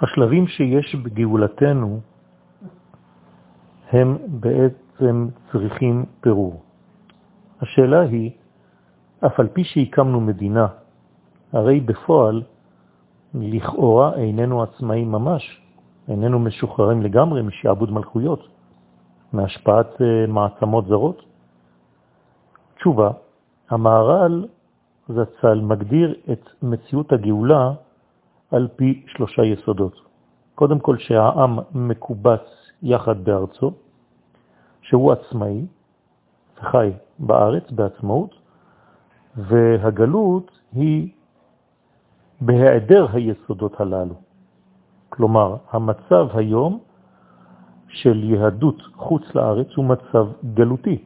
השלבים שיש בגאולתנו הם בעצם צריכים פירור. השאלה היא, אף על פי שהקמנו מדינה, הרי בפועל לכאורה איננו עצמאים ממש, איננו משוחררים לגמרי משעבוד מלכויות, מהשפעת אה, מעצמות זרות. תשובה, המהר"ל זצ"ל מגדיר את מציאות הגאולה על פי שלושה יסודות. קודם כל שהעם מקובץ יחד בארצו, שהוא עצמאי וחי בארץ בעצמאות, והגלות היא בהיעדר היסודות הללו. כלומר, המצב היום של יהדות חוץ לארץ הוא מצב גלותי.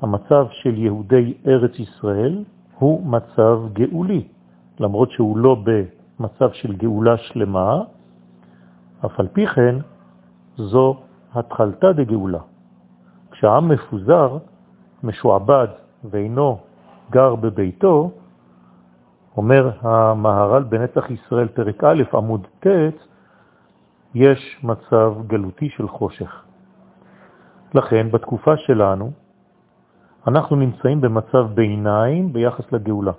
המצב של יהודי ארץ ישראל הוא מצב גאולי, למרות שהוא לא במצב של גאולה שלמה, אף על פי כן זו התחלתה דגאולה. כשהעם מפוזר, משועבד ואינו גר בביתו, אומר המהר"ל בנצח ישראל פרק א' עמוד ט', יש מצב גלותי של חושך. לכן בתקופה שלנו אנחנו נמצאים במצב ביניים ביחס לגאולה.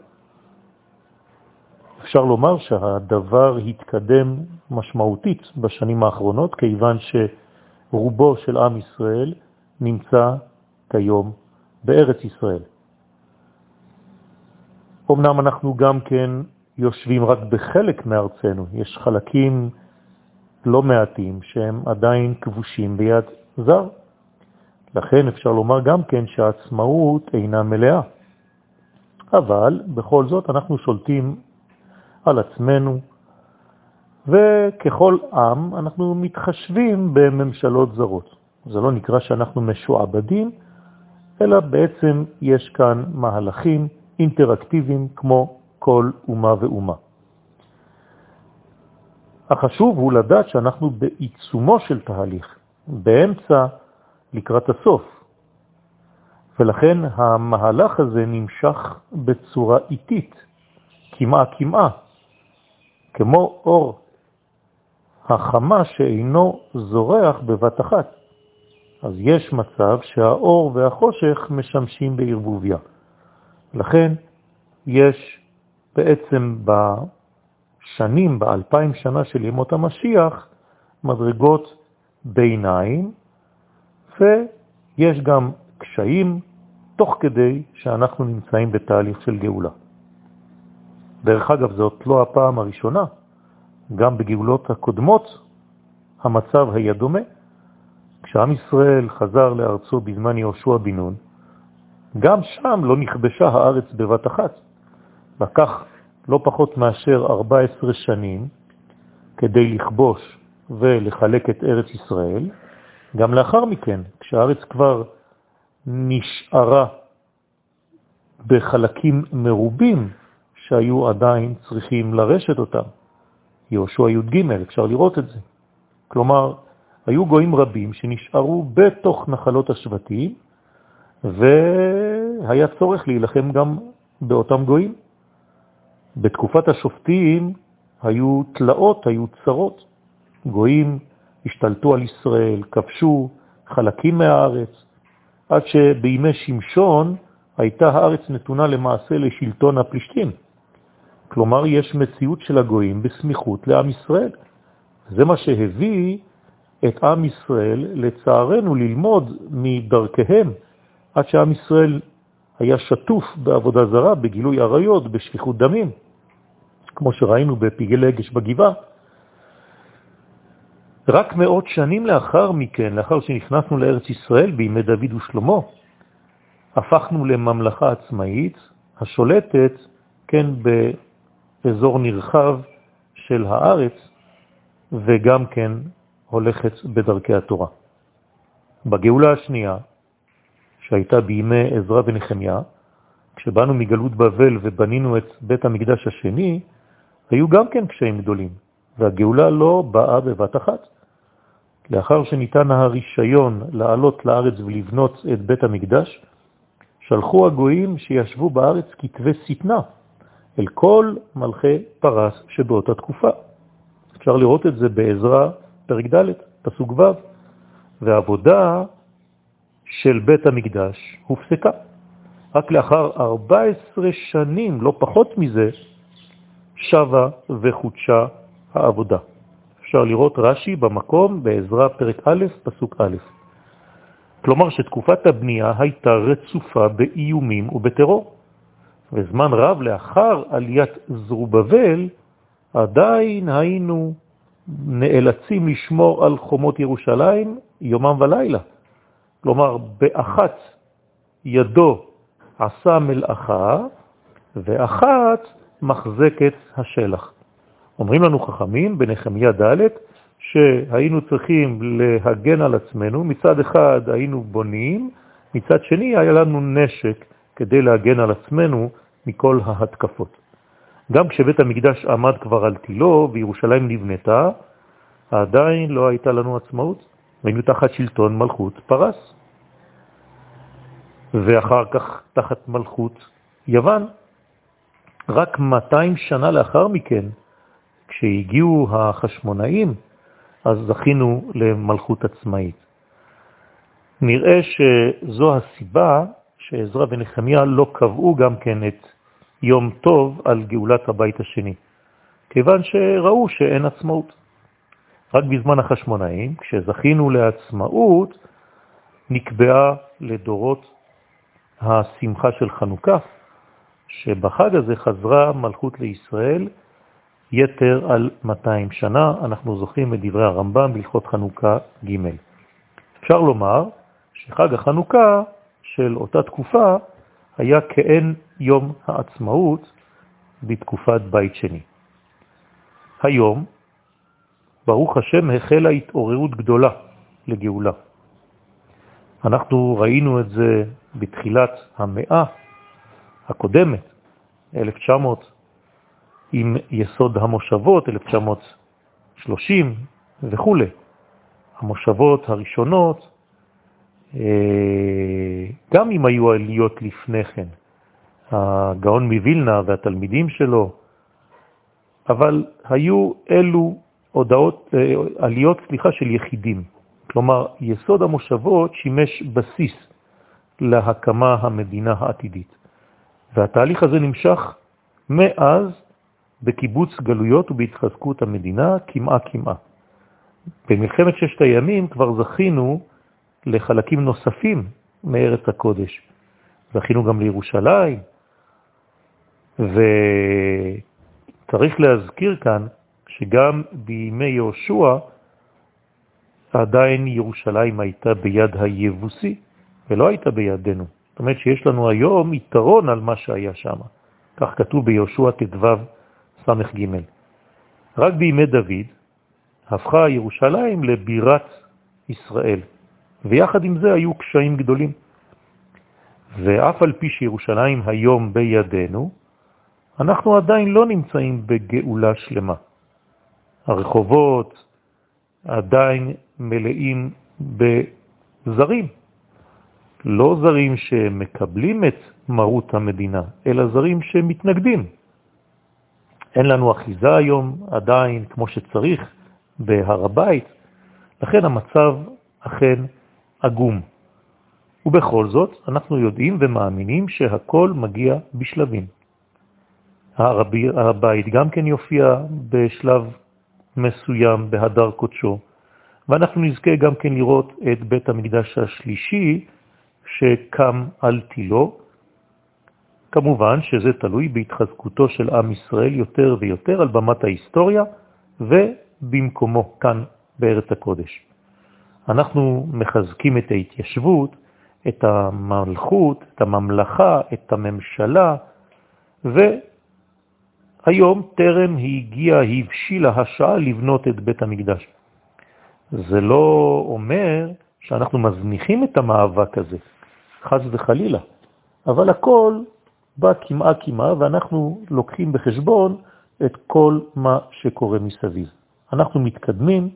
אפשר לומר שהדבר התקדם משמעותית בשנים האחרונות, כיוון שרובו של עם ישראל נמצא כיום בארץ ישראל. אמנם אנחנו גם כן יושבים רק בחלק מארצנו, יש חלקים לא מעטים שהם עדיין כבושים ביד זר. לכן אפשר לומר גם כן שהעצמאות אינה מלאה. אבל בכל זאת אנחנו שולטים על עצמנו, וככל עם אנחנו מתחשבים בממשלות זרות. זה לא נקרא שאנחנו משועבדים, אלא בעצם יש כאן מהלכים אינטראקטיביים כמו כל אומה ואומה. החשוב הוא לדעת שאנחנו בעיצומו של תהליך, באמצע לקראת הסוף, ולכן המהלך הזה נמשך בצורה איטית, כמעה כמעה, כמו אור החמה שאינו זורח בבת אחת. אז יש מצב שהאור והחושך משמשים בערבוביה. לכן יש בעצם בשנים, באלפיים שנה של ימות המשיח, מדרגות ביניים, ויש גם קשיים תוך כדי שאנחנו נמצאים בתהליך של גאולה. דרך אגב, זאת לא הפעם הראשונה, גם בגאולות הקודמות המצב היה דומה. כשעם ישראל חזר לארצו בזמן יהושע בן נון, גם שם לא נכבשה הארץ בבת אחת. לקח לא פחות מאשר 14 שנים כדי לכבוש ולחלק את ארץ ישראל. גם לאחר מכן, כשהארץ כבר נשארה בחלקים מרובים שהיו עדיין צריכים לרשת אותם. יהושע י"ג, אפשר לראות את זה. כלומר, היו גויים רבים שנשארו בתוך נחלות השבטים, והיה צורך להילחם גם באותם גויים. בתקופת השופטים היו תלאות, היו צרות. גויים השתלטו על ישראל, כבשו חלקים מהארץ, עד שבימי שמשון הייתה הארץ נתונה למעשה לשלטון הפלישתים. כלומר, יש מציאות של הגויים בסמיכות לעם ישראל. זה מה שהביא את עם ישראל, לצערנו, ללמוד מדרכיהם, עד שעם ישראל היה שטוף בעבודה זרה, בגילוי עריות, בשפיכות דמים, כמו שראינו בפגעי אגש בגבעה. רק מאות שנים לאחר מכן, לאחר שנכנסנו לארץ ישראל בימי דוד ושלמה, הפכנו לממלכה עצמאית השולטת, כן, באזור נרחב של הארץ, וגם כן הולכת בדרכי התורה. בגאולה השנייה, שהייתה בימי עזרא ונחמיה, כשבאנו מגלות בבל ובנינו את בית המקדש השני, היו גם כן קשיים גדולים, והגאולה לא באה בבת אחת. לאחר שניתן הרישיון לעלות לארץ ולבנות את בית המקדש, שלחו הגויים שישבו בארץ כתבי סתנה אל כל מלכי פרס שבאותה תקופה. אפשר לראות את זה בעזרה פרק ד', פסוק ו', והעבודה של בית המקדש הופסקה. רק לאחר 14 שנים, לא פחות מזה, שווה וחודשה העבודה. אפשר לראות רש"י במקום בעזרה פרק א', פסוק א'. כלומר שתקופת הבנייה הייתה רצופה באיומים ובטרור. וזמן רב לאחר עליית זרובבל, עדיין היינו נאלצים לשמור על חומות ירושלים יומם ולילה. כלומר, באחת ידו עשה מלאכה, ואחת מחזקת השלח. אומרים לנו חכמים בנחמיה ד' שהיינו צריכים להגן על עצמנו, מצד אחד היינו בונים, מצד שני היה לנו נשק כדי להגן על עצמנו מכל ההתקפות. גם כשבית המקדש עמד כבר על תילו וירושלים נבנתה, עדיין לא הייתה לנו עצמאות, היינו תחת שלטון מלכות פרס. ואחר כך תחת מלכות יוון. רק 200 שנה לאחר מכן, כשהגיעו החשמונאים, אז זכינו למלכות עצמאית. נראה שזו הסיבה שעזרא ונחמיה לא קבעו גם כן את יום טוב על גאולת הבית השני, כיוון שראו שאין עצמאות. רק בזמן החשמונאים, כשזכינו לעצמאות, נקבעה לדורות השמחה של חנוכה, שבחג הזה חזרה מלכות לישראל יתר על 200 שנה, אנחנו זוכרים את דברי הרמב"ם בהלכות חנוכה ג'. אפשר לומר שחג החנוכה של אותה תקופה היה כאין יום העצמאות בתקופת בית שני. היום, ברוך השם, החלה התעוררות גדולה לגאולה. אנחנו ראינו את זה בתחילת המאה הקודמת, 1900, עם יסוד המושבות, 1930 וכו'. המושבות הראשונות, גם אם היו עליות לפני כן, הגאון מווילנה והתלמידים שלו, אבל היו אלו הודעות, אה, עליות, סליחה, של יחידים. כלומר, יסוד המושבות שימש בסיס להקמה המדינה העתידית. והתהליך הזה נמשך מאז בקיבוץ גלויות ובהתחזקות המדינה כמעה כמעה. במלחמת ששת הימים כבר זכינו לחלקים נוספים מארץ הקודש. זכינו גם לירושלים, וצריך להזכיר כאן שגם בימי יהושע עדיין ירושלים הייתה ביד היבוסי ולא הייתה בידינו. זאת אומרת שיש לנו היום יתרון על מה שהיה שם. כך כתוב ביהושע ט"ו ס"ג. רק בימי דוד הפכה ירושלים לבירת ישראל, ויחד עם זה היו קשיים גדולים. ואף על פי שירושלים היום בידינו, אנחנו עדיין לא נמצאים בגאולה שלמה. הרחובות עדיין מלאים בזרים, לא זרים שמקבלים את מרות המדינה, אלא זרים שמתנגדים. אין לנו אחיזה היום עדיין כמו שצריך בהר הבית, לכן המצב אכן עגום. ובכל זאת אנחנו יודעים ומאמינים שהכל מגיע בשלבים. הר הבית גם כן יופיע בשלב מסוים בהדר קודשו, ואנחנו נזכה גם כן לראות את בית המקדש השלישי שקם על תילו. כמובן שזה תלוי בהתחזקותו של עם ישראל יותר ויותר על במת ההיסטוריה ובמקומו כאן בארץ הקודש. אנחנו מחזקים את ההתיישבות, את המלכות, את הממלכה, את הממשלה, והיום טרם הגיעה, הבשילה השעה לבנות את בית המקדש. זה לא אומר שאנחנו מזניחים את המאבק הזה, חז וחלילה, אבל הכל בא כמעה כמעה ואנחנו לוקחים בחשבון את כל מה שקורה מסביב. אנחנו מתקדמים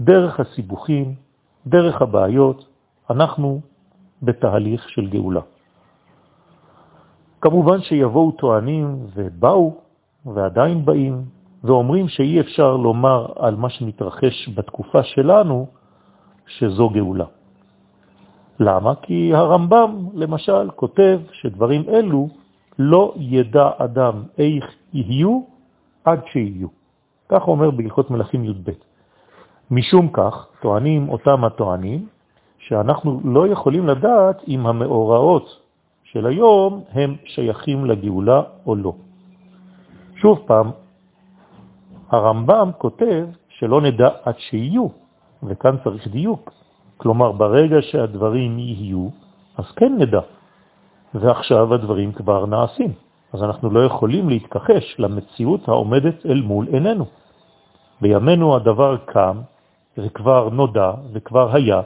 דרך הסיבוכים, דרך הבעיות, אנחנו בתהליך של גאולה. כמובן שיבואו טוענים ובאו ועדיין באים ואומרים שאי אפשר לומר על מה שמתרחש בתקופה שלנו שזו גאולה. למה? כי הרמב"ם, למשל, כותב שדברים אלו לא ידע אדם איך יהיו עד שיהיו. כך אומר בהלכות מלאכים י"ב. משום כך, טוענים אותם הטוענים, שאנחנו לא יכולים לדעת אם המאורעות של היום הם שייכים לגאולה או לא. שוב פעם, הרמב"ם כותב שלא נדע עד שיהיו, וכאן צריך דיוק. כלומר, ברגע שהדברים יהיו, אז כן נדע. ועכשיו הדברים כבר נעשים. אז אנחנו לא יכולים להתכחש למציאות העומדת אל מול עינינו. בימינו הדבר קם וכבר נודע וכבר היה,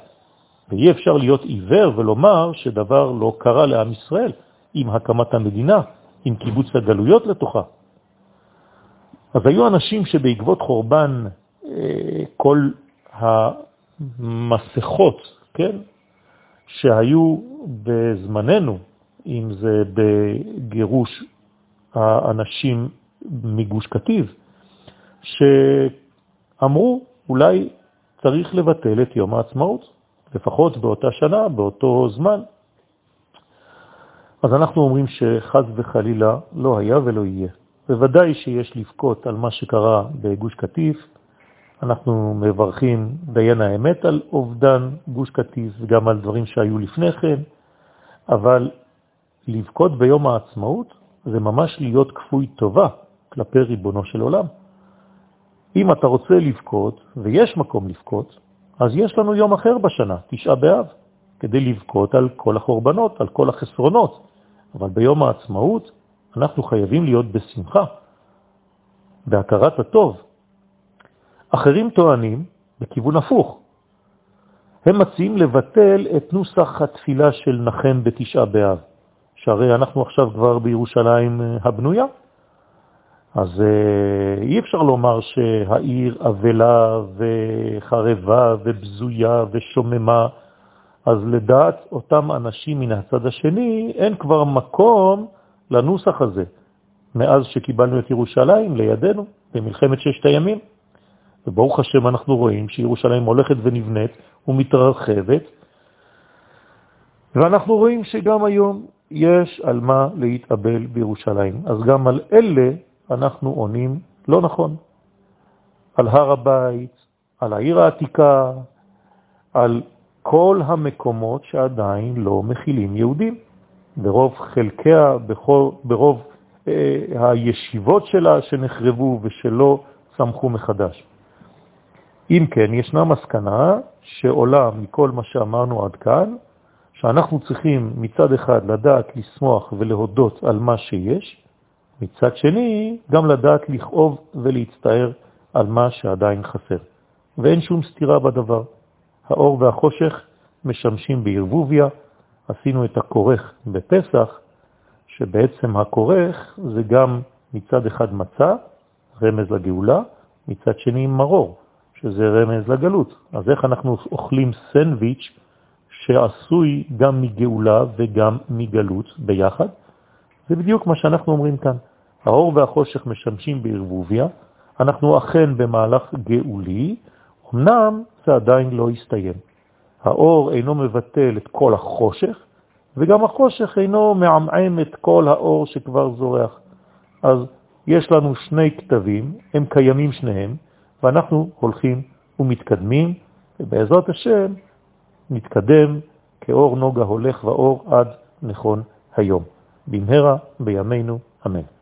ואי אפשר להיות עיוור ולומר שדבר לא קרה לעם ישראל עם הקמת המדינה, עם קיבוץ הגלויות לתוכה. אז היו אנשים שבעקבות חורבן אה, כל המסכות, כן, שהיו בזמננו, אם זה בגירוש האנשים מגוש קטיב, שאמרו אולי צריך לבטל את יום העצמאות, לפחות באותה שנה, באותו זמן. אז אנחנו אומרים שחז וחלילה לא היה ולא יהיה. בוודאי שיש לבכות על מה שקרה בגוש קטיף. אנחנו מברכים דיין האמת על אובדן גוש קטיף וגם על דברים שהיו לפני כן, אבל לבכות ביום העצמאות זה ממש להיות כפוי טובה כלפי ריבונו של עולם. אם אתה רוצה לבכות, ויש מקום לבכות, אז יש לנו יום אחר בשנה, תשעה באב, כדי לבכות על כל החורבנות, על כל החסרונות. אבל ביום העצמאות אנחנו חייבים להיות בשמחה, בהכרת הטוב. אחרים טוענים בכיוון הפוך. הם מציעים לבטל את נוסח התפילה של נחם בתשעה באב, שהרי אנחנו עכשיו כבר בירושלים הבנויה, אז אה, אי אפשר לומר שהעיר אבלה וחרבה ובזויה ושוממה, אז לדעת אותם אנשים מן הצד השני אין כבר מקום לנוסח הזה, מאז שקיבלנו את ירושלים לידינו במלחמת ששת הימים. וברוך השם אנחנו רואים שירושלים הולכת ונבנית ומתרחבת, ואנחנו רואים שגם היום יש על מה להתאבל בירושלים. אז גם על אלה אנחנו עונים לא נכון. על הר הבית, על העיר העתיקה, על כל המקומות שעדיין לא מכילים יהודים. ברוב חלקיה, בכל, ברוב אה, הישיבות שלה שנחרבו ושלא צמחו מחדש. אם כן, ישנה מסקנה שעולה מכל מה שאמרנו עד כאן, שאנחנו צריכים מצד אחד לדעת לסמוח ולהודות על מה שיש, מצד שני, גם לדעת לכאוב ולהצטער על מה שעדיין חסר. ואין שום סתירה בדבר. האור והחושך משמשים בערבוביה, עשינו את הכורך בפסח, שבעצם הכורך זה גם מצד אחד מצה, רמז לגאולה, מצד שני מרור, שזה רמז לגלות. אז איך אנחנו אוכלים סנדוויץ' שעשוי גם מגאולה וגם מגלות ביחד? זה בדיוק מה שאנחנו אומרים כאן. האור והחושך משמשים בערבוביה, אנחנו אכן במהלך גאולי, אמנם זה עדיין לא הסתיים. האור אינו מבטל את כל החושך, וגם החושך אינו מעמעם את כל האור שכבר זורח. אז יש לנו שני כתבים, הם קיימים שניהם, ואנחנו הולכים ומתקדמים, ובעזרת השם נתקדם כאור נוגה הולך ואור עד נכון היום. במהרה בימינו, אמן.